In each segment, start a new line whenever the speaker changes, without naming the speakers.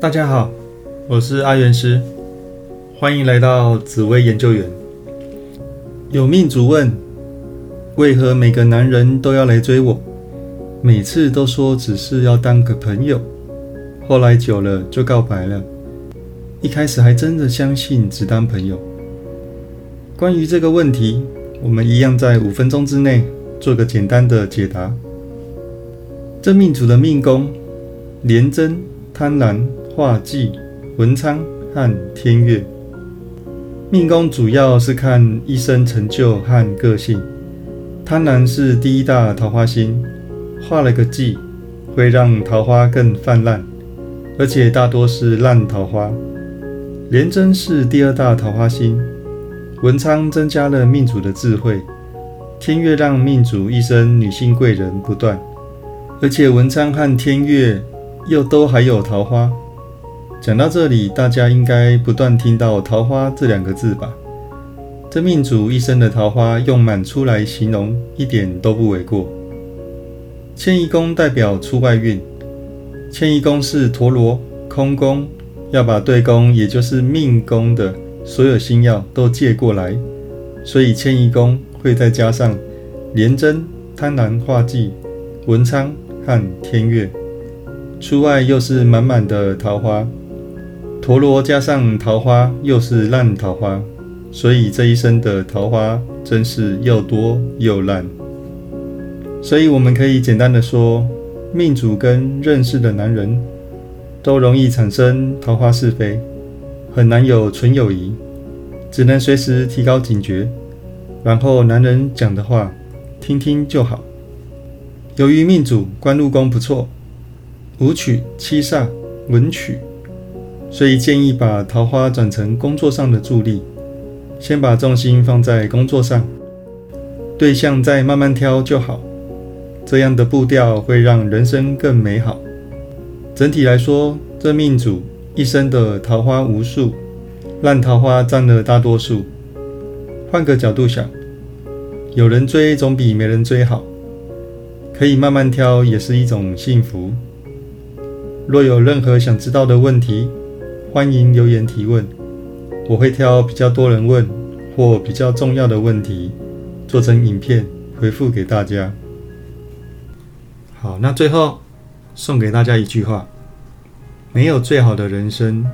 大家好，我是阿元师，欢迎来到紫薇研究员。有命主问：为何每个男人都要来追我？每次都说只是要当个朋友，后来久了就告白了。一开始还真的相信只当朋友。关于这个问题，我们一样在五分钟之内做个简单的解答。这命主的命宫，廉贞、贪婪。化忌、文昌和天月，命宫主要是看一生成就和个性。贪婪是第一大桃花星，画了个忌，会让桃花更泛滥，而且大多是烂桃花。廉贞是第二大桃花星，文昌增加了命主的智慧，天月让命主一生女性贵人不断，而且文昌和天月又都还有桃花。讲到这里，大家应该不断听到“桃花”这两个字吧？这命主一生的桃花用满出来形容，一点都不为过。迁移宫代表出外运，迁移宫是陀螺空宫，要把对宫，也就是命宫的所有星耀都借过来，所以迁移宫会再加上廉贞、贪婪、化忌、文昌和天月，出外又是满满的桃花。陀螺加上桃花，又是烂桃花，所以这一生的桃花真是又多又烂。所以我们可以简单的说，命主跟认识的男人都容易产生桃花是非，很难有纯友谊，只能随时提高警觉，然后男人讲的话听听就好。由于命主官禄宫不错，舞曲、七煞、文曲。所以建议把桃花转成工作上的助力，先把重心放在工作上，对象再慢慢挑就好。这样的步调会让人生更美好。整体来说，这命主一生的桃花无数，烂桃花占了大多数。换个角度想，有人追总比没人追好，可以慢慢挑也是一种幸福。若有任何想知道的问题，欢迎留言提问，我会挑比较多人问或比较重要的问题，做成影片回复给大家。好，那最后送给大家一句话：没有最好的人生，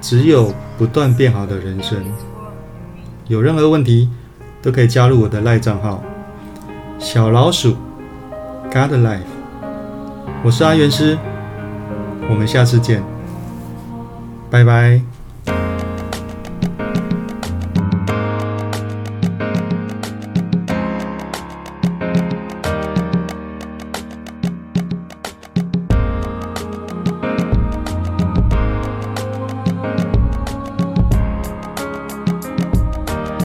只有不断变好的人生。有任何问题都可以加入我的赖账号。小老鼠 God Life，我是阿元师，我们下次见。拜拜。